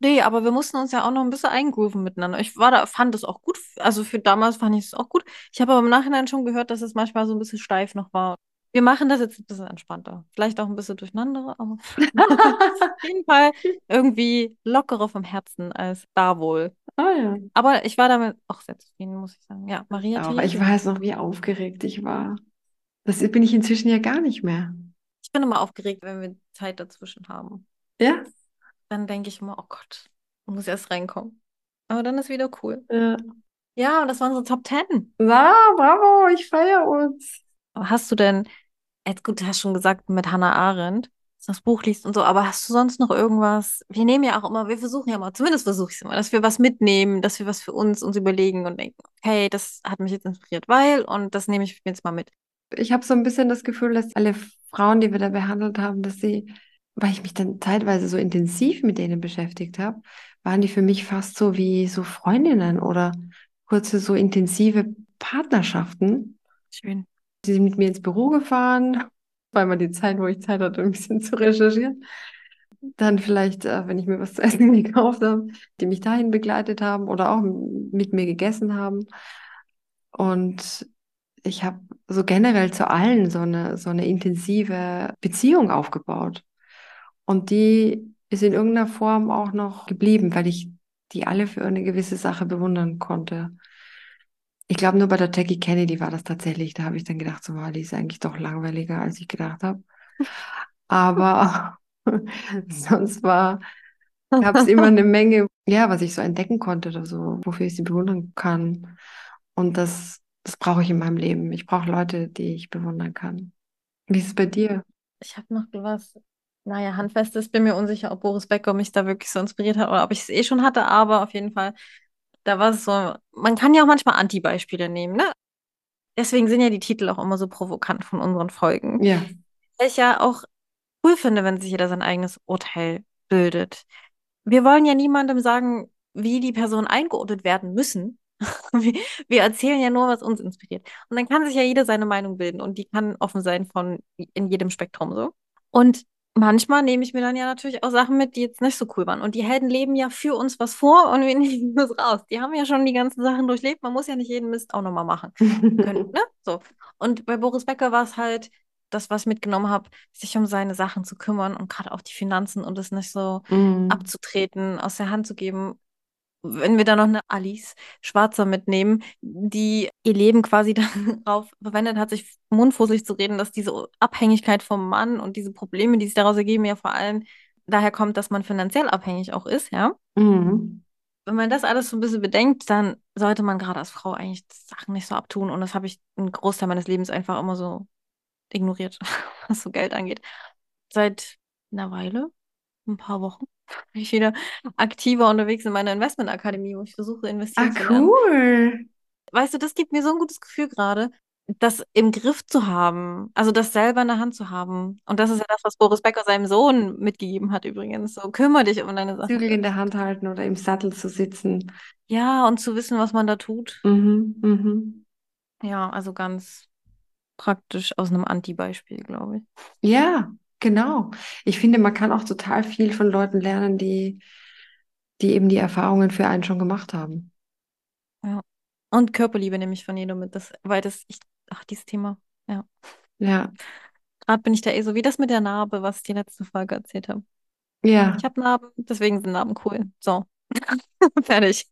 Nee, aber wir mussten uns ja auch noch ein bisschen eingrooven miteinander. Ich war da, fand es auch gut. Also für damals fand ich es auch gut. Ich habe aber im Nachhinein schon gehört, dass es manchmal so ein bisschen steif noch war. Wir machen das jetzt ein bisschen entspannter. Vielleicht auch ein bisschen durcheinander, aber [LAUGHS] auf jeden Fall irgendwie lockerer vom Herzen als da wohl. Ah ja. Aber ich war damit auch sehr zufrieden, muss ich sagen. Ja, Maria Aber ich weiß noch, wie aufgeregt ich war. Das bin ich inzwischen ja gar nicht mehr. Ich bin immer aufgeregt, wenn wir Zeit dazwischen haben. Ja? Dann denke ich immer, oh Gott, ich muss erst reinkommen. Aber dann ist wieder cool. Ja. Ja, und das waren so Top Ten. Na, bravo, ich feiere uns. Hast du denn, jetzt gut, du hast schon gesagt, mit Hannah Arendt, dass du das Buch liest und so, aber hast du sonst noch irgendwas? Wir nehmen ja auch immer, wir versuchen ja mal, zumindest versuche ich es immer, dass wir was mitnehmen, dass wir was für uns uns überlegen und denken, okay, das hat mich jetzt inspiriert, weil, und das nehme ich mir jetzt mal mit. Ich habe so ein bisschen das Gefühl, dass alle Frauen, die wir da behandelt haben, dass sie, weil ich mich dann zeitweise so intensiv mit denen beschäftigt habe, waren die für mich fast so wie so Freundinnen oder kurze so intensive Partnerschaften. Schön. Sie sind mit mir ins Büro gefahren, [LAUGHS] weil man die Zeit, wo ich Zeit hatte, ein bisschen zu recherchieren. Dann vielleicht, äh, wenn ich mir was zu essen [LAUGHS] gekauft habe, die mich dahin begleitet haben oder auch mit mir gegessen haben. Und ich habe so generell zu allen so eine, so eine intensive Beziehung aufgebaut. Und die ist in irgendeiner Form auch noch geblieben, weil ich die alle für eine gewisse Sache bewundern konnte. Ich glaube, nur bei der Jackie Kennedy war das tatsächlich. Da habe ich dann gedacht, so, wow, die ist eigentlich doch langweiliger, als ich gedacht habe. [LAUGHS] Aber [LAUGHS] sonst war, gab es immer eine Menge, ja, was ich so entdecken konnte oder so, wofür ich sie bewundern kann. Und das, das brauche ich in meinem Leben. Ich brauche Leute, die ich bewundern kann. Wie ist es bei dir? Ich habe noch was, naja, Handfestes. Bin mir unsicher, ob Boris Becker mich da wirklich so inspiriert hat oder ob ich es eh schon hatte, aber auf jeden Fall, da war es so, man kann ja auch manchmal Anti-Beispiele nehmen, ne? Deswegen sind ja die Titel auch immer so provokant von unseren Folgen. Ja. Weil ich ja auch cool finde, wenn sich jeder sein eigenes Urteil bildet. Wir wollen ja niemandem sagen, wie die Personen eingeordnet werden müssen. [LAUGHS] Wir, wir erzählen ja nur, was uns inspiriert. Und dann kann sich ja jeder seine Meinung bilden und die kann offen sein von in jedem Spektrum so. Und manchmal nehme ich mir dann ja natürlich auch Sachen mit, die jetzt nicht so cool waren. Und die Helden leben ja für uns was vor und wir [LAUGHS] nehmen das raus. Die haben ja schon die ganzen Sachen durchlebt. Man muss ja nicht jeden Mist auch nochmal machen können. [LAUGHS] Ne? So. Und bei Boris Becker war es halt das, was ich mitgenommen habe, sich um seine Sachen zu kümmern und gerade auch die Finanzen und es nicht so Mhm. abzutreten, aus der Hand zu geben. Wenn wir da noch eine Alice Schwarzer mitnehmen, die ihr Leben quasi [LAUGHS] darauf verwendet hat, sich mundfusselig zu reden, dass diese Abhängigkeit vom Mann und diese Probleme, die sich daraus ergeben, ja vor allem daher kommt, dass man finanziell abhängig auch ist, ja. Mhm. Wenn man das alles so ein bisschen bedenkt, dann sollte man gerade als Frau eigentlich Sachen nicht so abtun. Und das habe ich einen Großteil meines Lebens einfach immer so ignoriert, [LAUGHS] was so Geld angeht. Seit einer Weile, ein paar Wochen, [LAUGHS] ich wieder aktiver unterwegs in meiner Investmentakademie, wo ich versuche, Ah, investieren zu lernen. cool. Weißt du, das gibt mir so ein gutes Gefühl gerade, das im Griff zu haben, also das selber in der Hand zu haben. Und das ist ja das, was Boris Becker seinem Sohn mitgegeben hat übrigens. So, kümmere dich um deine Sachen. Zügel in der Hand halten oder im Sattel zu sitzen. Ja, und zu wissen, was man da tut. Mhm. Mhm. Ja, also ganz praktisch aus einem Anti-Beispiel, glaube ich. Ja, genau. Ich finde, man kann auch total viel von Leuten lernen, die, die eben die Erfahrungen für einen schon gemacht haben. Ja. Und Körperliebe nehme ich von jedem mit. Das, weil das, ich, ach, dieses Thema. Ja. Ja, Gerade bin ich da eh so wie das mit der Narbe, was ich die letzte Folge erzählt habe. ja, Ich habe Narben, deswegen sind Narben cool. So. [LAUGHS] Fertig.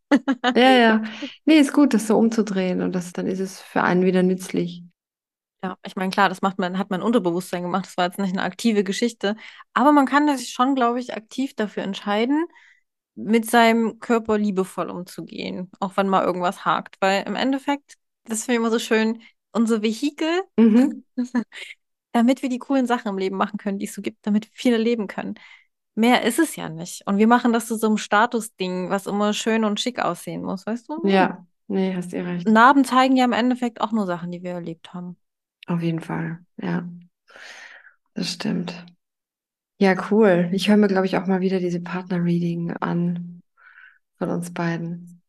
ja, ja. Nee, ist gut, das so umzudrehen und das, dann ist es für einen wieder nützlich. Ja, ich meine, klar, das macht man, hat mein Unterbewusstsein gemacht. Das war jetzt nicht eine aktive Geschichte. Aber man kann sich schon, glaube ich, aktiv dafür entscheiden, mit seinem Körper liebevoll umzugehen, auch wenn mal irgendwas hakt. Weil im Endeffekt, das finde ich immer so schön, unsere Vehikel, Mhm. [LAUGHS] damit wir die coolen Sachen im Leben machen können, die es so gibt, damit wir viele leben können. Mehr ist es ja nicht. Und wir machen das zu so einem Statusding, was immer schön und schick aussehen muss, weißt du? Ja, nee, hast ihr recht. Narben zeigen ja im Endeffekt auch nur Sachen, die wir erlebt haben. Auf jeden Fall. Ja, das stimmt. Ja, cool. Ich höre mir, glaube ich, auch mal wieder diese Partner-Reading an von uns beiden.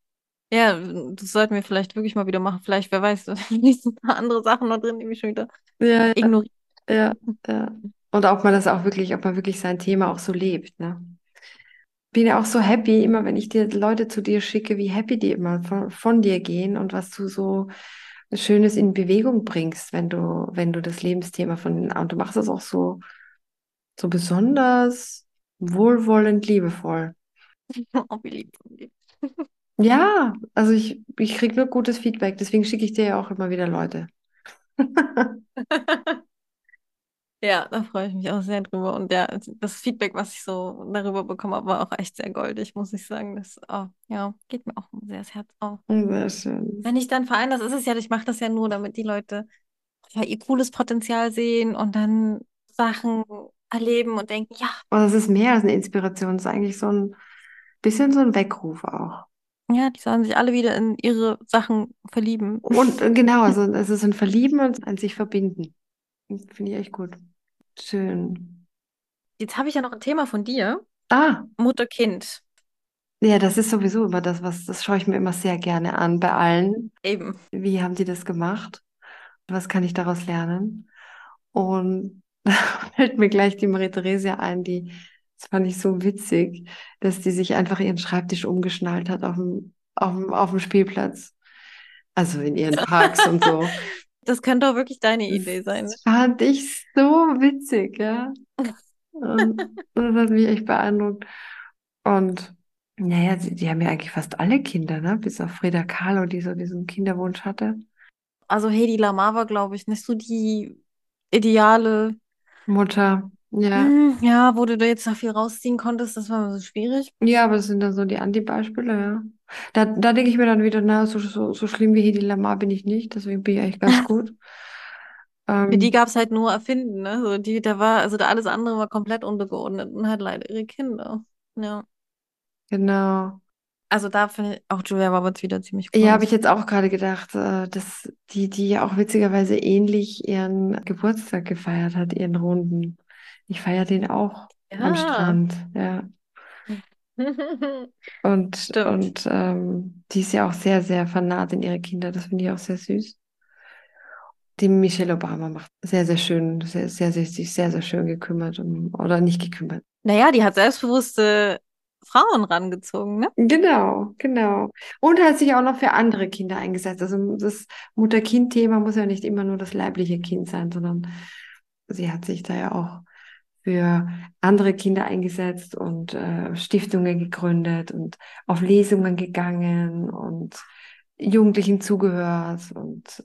Ja, das sollten wir vielleicht wirklich mal wieder machen. Vielleicht, wer weiß, [LAUGHS] vielleicht sind ein paar andere Sachen noch drin, die mich schon wieder ja, ignorieren. ja, ja. Und ob man das auch wirklich, ob man wirklich sein Thema auch so lebt, ne? Bin ja auch so happy, immer wenn ich dir Leute zu dir schicke, wie happy die immer von, von dir gehen und was du so Schönes in Bewegung bringst, wenn du, wenn du das Lebensthema von, und du machst das auch so, so besonders wohlwollend, liebevoll. [LAUGHS] Oh, wie lieb von dir. Ja, also ich, ich kriege nur gutes Feedback, deswegen schicke ich dir ja auch immer wieder Leute. [LAUGHS] Ja, da freue ich mich auch sehr drüber. Und ja, das Feedback, was ich so darüber bekommen habe, war auch echt sehr goldig, muss ich sagen. Das, oh, ja, geht mir auch sehr das Herz auf. Sehr schön. Wenn ich dann vereine, das ist es ja, ich mache das ja nur, damit die Leute ja ihr cooles Potenzial sehen und dann Sachen erleben und denken, ja, Und es ist mehr als eine Inspiration, es ist eigentlich so ein bisschen so ein Weckruf auch. ja, die sollen sich alle wieder in ihre Sachen verlieben. Und äh, genau, [LAUGHS] also es ist ein Verlieben und ein sich verbinden. Finde ich echt gut. Schön. Jetzt habe ich ja noch ein Thema von dir. Ah, Mutter-Kind. ja, das ist sowieso immer das, was, das schaue ich mir immer sehr gerne an bei allen. Eben. Wie haben die das gemacht? Was kann ich daraus lernen? Und da [LAUGHS] fällt mir gleich die Marie-Theresia ein, die, das fand ich so witzig, dass die sich einfach ihren Schreibtisch umgeschnallt hat auf dem, auf dem, auf dem Spielplatz. Also in ihren Parks und so. [LAUGHS] Das könnte auch wirklich deine Idee sein. Das fand ich so witzig, ja. [LAUGHS] Das hat mich echt beeindruckt. Und naja, die, die haben ja eigentlich fast alle Kinder, ne? Bis auf Frida Kahlo, die so diesen Kinderwunsch hatte. Also Hedi Lamar war, glaube ich, nicht so die ideale, Mutter, ja. Hm, ja, wo du da jetzt noch viel rausziehen konntest, das war so schwierig. Ja, aber das sind dann so die Anti-Beispiele, ja. Da, da denke ich mir dann wieder, na, so, so, so schlimm wie Hedi Lamar bin ich nicht, deswegen bin ich eigentlich ganz [LAUGHS] gut. Für die Ähm, gab es halt nur Erfinden, ne? So, die, da war, also da alles andere war komplett untergeordnet und halt leider ihre Kinder. Ja. genau. Also da finde ich auch Julia Roberts wieder ziemlich Ja, cool. habe ich jetzt auch gerade gedacht, äh, dass die, die ja auch witzigerweise ähnlich ihren Geburtstag gefeiert hat, ihren Runden. Ich feiere den auch am Ja. Strand, ja. [LAUGHS] Und, Stimmt. und ähm, die ist ja auch sehr, sehr vernarrt in ihre Kinder. Das finde ich auch sehr süß. Die Michelle Obama macht sehr, sehr schön, sehr, sehr, sehr, sich sehr, sehr schön gekümmert um, oder nicht gekümmert. Naja, die hat selbstbewusste Frauen rangezogen, ne? Genau, genau. Und hat sich auch noch für andere Kinder eingesetzt. Also das Mutter-Kind-Thema muss ja nicht immer nur das leibliche Kind sein, sondern sie hat sich da ja auch für andere Kinder eingesetzt und äh, Stiftungen gegründet und auf Lesungen gegangen und Jugendlichen zugehört und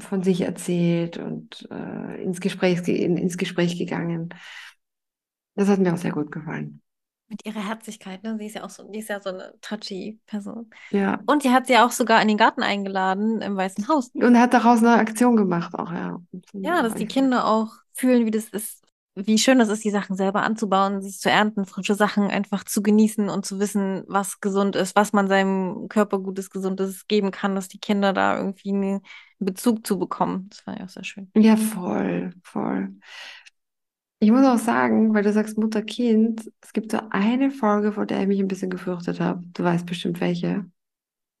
von sich erzählt und äh, ins Gespräch, ge- in, ins Gespräch gegangen. Das hat mir auch sehr gut gefallen. Mit ihrer Herzlichkeit, ne? Sie ist ja auch so, die ist ja so eine touchy Person. Ja. Und die hat sie auch sogar in den Garten eingeladen im Weißen Haus. Und hat daraus eine Aktion gemacht auch, ja. Ja, dass die. Kinder auch fühlen, wie das ist, wie schön das ist, die Sachen selber anzubauen, sie zu ernten, frische Sachen einfach zu genießen und zu wissen, was gesund ist, was man seinem Körper Gutes, Gesundes geben kann, dass die Kinder da irgendwie einen Bezug zu bekommen. Das war ja auch sehr schön. Ja, voll, voll. Ich muss auch sagen, weil du sagst Mutter-Kind, es gibt so eine Folge, vor der ich mich ein bisschen gefürchtet habe. Du weißt bestimmt welche,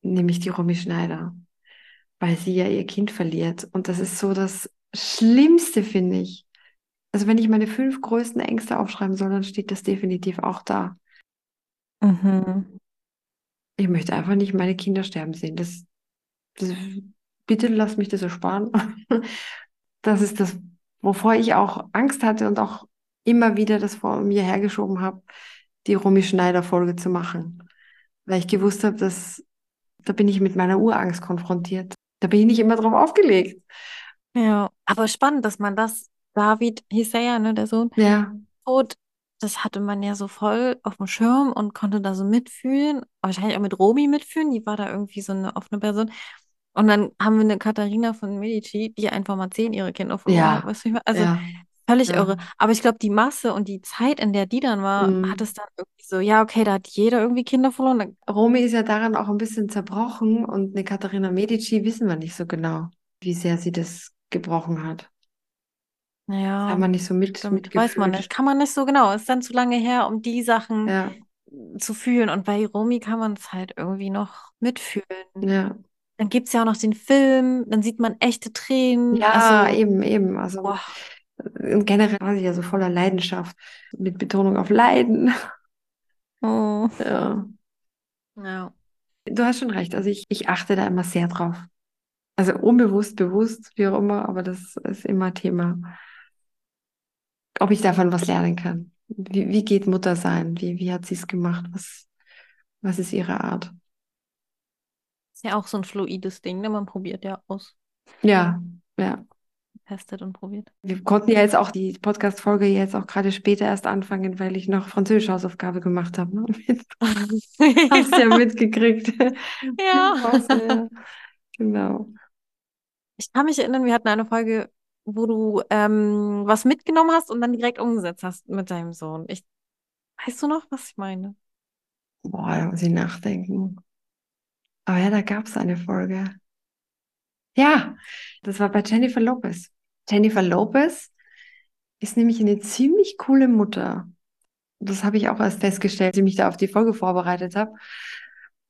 nämlich die Romy Schneider, weil sie ja ihr Kind verliert. Und das ist so das Schlimmste, finde ich. Also wenn ich meine fünf größten Ängste aufschreiben soll, dann steht das definitiv auch da. Mhm. Ich möchte einfach nicht meine Kinder sterben sehen. Das, das, bitte lass mich das ersparen. [LAUGHS] Das ist das, wovor ich auch Angst hatte und auch immer wieder das vor mir hergeschoben habe, die Romy Schneider-Folge zu machen. Weil ich gewusst habe, dass da bin ich mit meiner Urangst konfrontiert. Da bin ich nicht immer drauf aufgelegt. Ja, aber spannend, dass man das, David hieß ja, ne, der Sohn, Ja, tot, das hatte man ja so voll auf dem Schirm und konnte da so mitfühlen. Wahrscheinlich auch mit Romy mitfühlen, die war da irgendwie so eine offene Person. Und dann haben wir eine Katharina von Medici, die einfach mal zehn ihre Kinder verloren hat. ja, Weißt du? Also ja, völlig ja. irre. Aber ich glaube, die Masse und die Zeit, in der die dann war, hat Mhm. es dann irgendwie so, ja, okay, da hat jeder irgendwie Kinder verloren. Romy ist ja daran auch ein bisschen zerbrochen und eine Katharina Medici wissen wir nicht so genau, wie sehr sie das gebrochen hat. Das haben wir nicht so mit, stimmt, weiß man nicht. Kann man nicht so genau. Ist dann zu lange her, um die Sachen Ja, zu fühlen. Und bei Romy kann man es halt irgendwie noch mitfühlen. ja. Dann gibt es ja auch noch den Film, dann sieht man echte Tränen. Ja, Also, eben, eben. Also boah, Und generell war sie ja so voller Leidenschaft, mit Betonung auf Leiden. oh. Ja. Ja. Du hast schon recht, also ich, ich achte da immer sehr drauf. Also unbewusst, bewusst, wie auch immer, aber das ist immer Thema. Ob ich davon was lernen kann. Wie, wie geht Mutter sein? Wie, wie hat sie es gemacht? Was, was ist ihre Art? Ist ja auch so ein fluides Ding, ne? Man probiert ja aus, Ja, ja. testet und probiert. Wir konnten ja jetzt auch die Podcast-Folge jetzt auch gerade später erst anfangen, weil ich noch Französische Hausaufgabe gemacht habe. Ne? [LAUGHS] Hast ja [LAUGHS] mitgekriegt. Ja. [LAUGHS] Genau. Ich kann mich erinnern, wir hatten eine Folge, wo du ähm, was mitgenommen hast und dann direkt umgesetzt hast mit deinem Sohn. Ich, weißt du noch, was ich meine? Boah, da muss ich nachdenken. Aber ja, da gab es eine Folge. Ja, das war bei Jennifer Lopez. Jennifer Lopez ist nämlich eine ziemlich coole Mutter. Das habe ich auch erst festgestellt, als ich mich da auf die Folge vorbereitet habe,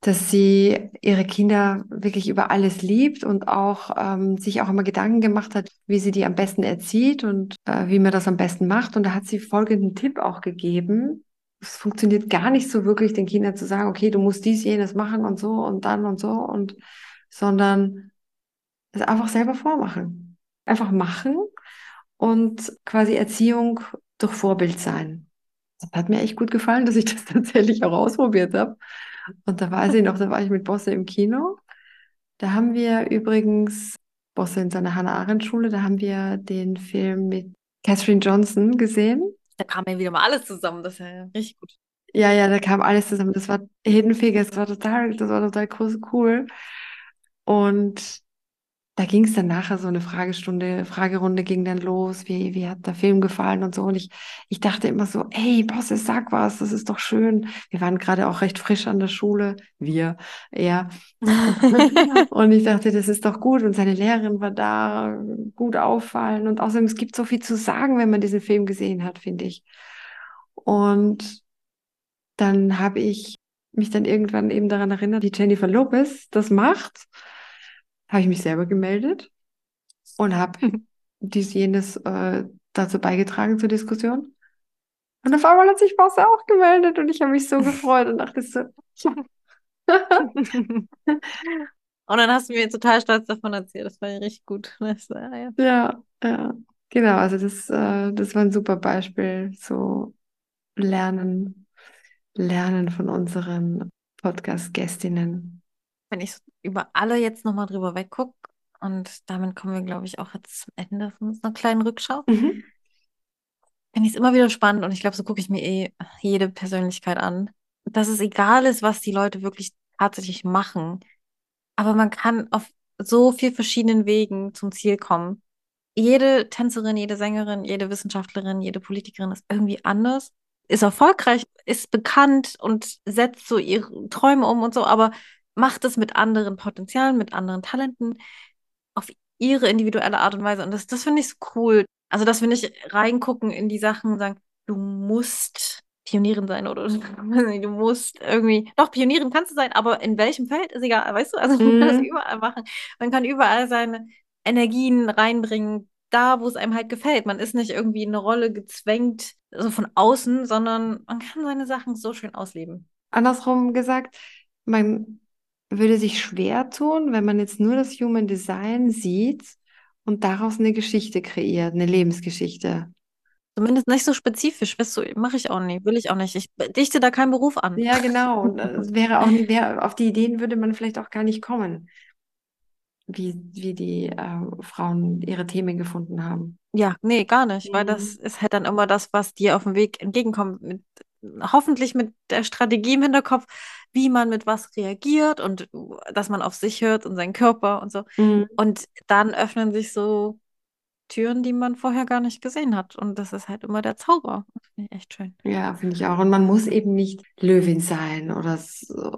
dass sie ihre Kinder wirklich über alles liebt und auch ähm, sich auch immer Gedanken gemacht hat, wie sie die am besten erzieht und äh, wie man das am besten macht. Und da hat sie folgenden Tipp auch gegeben. Es funktioniert gar nicht so wirklich, den Kindern zu sagen, okay, du musst dies, jenes machen und so und dann und so und, sondern es einfach selber vormachen. Einfach machen und quasi Erziehung durch Vorbild sein. Das hat mir echt gut gefallen, dass ich das [LAUGHS] tatsächlich auch ausprobiert habe. Und da weiß ich noch, da war ich mit Bosse im Kino. Da haben wir übrigens, Bosse in seiner Hannah-Arendt-Schule, da haben wir den Film mit Katherine Johnson gesehen. Da kam ja wieder mal alles zusammen. Das ist ja richtig gut. Ja, ja, da kam alles zusammen. Das war Hidden Figures, das war total, das war total cool. Und da ging es dann nachher so eine Fragestunde, Fragerunde ging dann los, wie, wie hat der Film gefallen und so. Und ich, ich dachte immer so, hey, Bosse, sag was, das ist doch schön. Wir waren gerade auch recht frisch an der Schule, wir eher. [LAUGHS] und ich dachte, das ist doch gut. Und seine Lehrerin war da, gut auffallen. Und außerdem, es gibt so viel zu sagen, wenn man diesen Film gesehen hat, finde ich. Und dann habe ich mich dann irgendwann eben daran erinnert, wie Jennifer Lopez das macht habe ich mich selber gemeldet und habe dies jenes äh, dazu beigetragen zur Diskussion. Und auf einmal hat sich Bosse auch gemeldet und ich habe mich so [LAUGHS] gefreut und dachte so, [LAUGHS] Und dann hast du mir total stolz davon erzählt. Das war ja richtig gut. [LAUGHS] Das, ja. ja, ja, genau. Also das, äh, das war ein super Beispiel. So lernen, lernen von unseren Podcast-Gästinnen wenn ich über alle jetzt nochmal drüber weggucke, und damit kommen wir, glaube ich, auch jetzt zum Ende von unserer kleinen Rückschau, mhm. finde ich es immer wieder spannend und ich glaube, so gucke ich mir eh jede Persönlichkeit an, dass es egal ist, was die Leute wirklich tatsächlich machen, aber man kann auf so vielen verschiedenen Wegen zum Ziel kommen. Jede Tänzerin, jede Sängerin, jede Wissenschaftlerin, jede Politikerin ist irgendwie anders, ist erfolgreich, ist bekannt und setzt so ihre Träume um und so, aber macht es mit anderen Potenzialen, mit anderen Talenten auf ihre individuelle Art und Weise. Und das, das finde ich so cool. Also, dass wir nicht reingucken in die Sachen und sagen, du musst Pionierin sein oder [LAUGHS] du musst irgendwie, doch, Pionierin kannst du sein, aber in welchem Feld ist egal, weißt du? Also, man kann das mhm. überall machen. Man kann überall seine Energien reinbringen, da, wo es einem halt gefällt. Man ist nicht irgendwie in eine Rolle gezwängt, so von außen, sondern man kann seine Sachen so schön ausleben. Andersrum gesagt, man würde sich schwer tun, wenn man jetzt nur das Human Design sieht und daraus eine Geschichte kreiert, eine Lebensgeschichte. Zumindest nicht so spezifisch, weißt du, mache ich auch nicht, will ich auch nicht. Ich dichte da keinen Beruf an. Ja, genau. [LAUGHS] Und das wäre auch nicht, wär, auf die Ideen würde man vielleicht auch gar nicht kommen, wie, wie die äh, Frauen ihre Themen gefunden haben. Ja, nee, gar nicht, mhm. weil das ist halt dann immer das, was dir auf dem Weg entgegenkommt, mit, hoffentlich mit der Strategie im Hinterkopf, wie man mit was reagiert und dass man auf sich hört und seinen Körper und so. Mhm. Und dann öffnen sich so Türen, die man vorher gar nicht gesehen hat. Und das ist halt immer der Zauber. Das finde ich echt schön. Ja, finde ich auch. Und man muss eben nicht Löwin sein oder,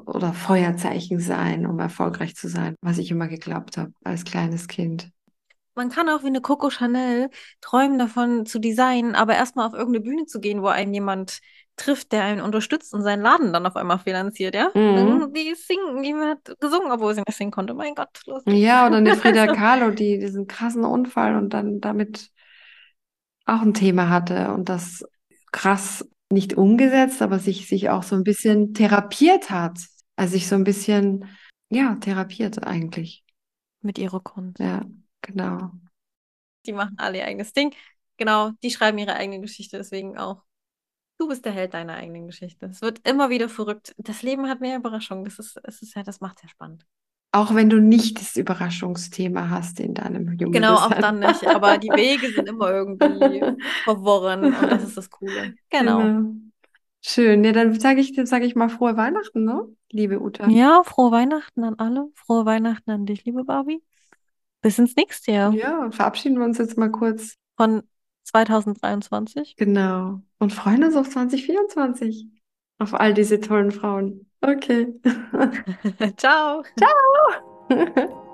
oder Feuerzeichen sein, um erfolgreich zu sein, was ich immer geglaubt habe als kleines Kind. Man kann auch wie eine Coco Chanel träumen davon zu designen, aber erstmal auf irgendeine Bühne zu gehen, wo einen jemand trifft, der einen unterstützt und seinen Laden dann auf einmal finanziert, ja? Mhm. Die singen, die hat gesungen, obwohl sie nicht singen konnte. Mein Gott, lustig. Ja, oder eine Frida [LAUGHS] Kahlo, die diesen krassen Unfall und dann damit auch ein Thema hatte und das krass nicht umgesetzt, aber sich, sich auch so ein bisschen therapiert hat. Also sich so ein bisschen, ja, therapiert eigentlich. Mit ihrer Kunst. Ja, genau. Die machen alle ihr eigenes Ding. Genau, die schreiben ihre eigene Geschichte, deswegen auch Du bist der Held deiner eigenen Geschichte. Es wird immer wieder verrückt. Das Leben hat mehr Überraschungen. Das ist, es ist ja, das macht es ja spannend. Auch wenn du nicht das Überraschungsthema hast in deinem Jungen. Genau, auch dann nicht. Aber die [LAUGHS] Wege sind immer irgendwie verworren und das ist das Coole. Genau. genau. Schön. Ja, dann sage ich, sag ich mal frohe Weihnachten, ne? Liebe Uta. Ja, frohe Weihnachten an alle. Frohe Weihnachten an dich, liebe Barbie. Bis ins nächste Jahr. Ja, verabschieden wir uns jetzt mal kurz. Von 2023. Genau. Und freuen uns auf 2024. Auf all diese tollen Frauen. Okay. [LAUGHS] [LAUGHS] Ciao. Ciao. [LAUGHS]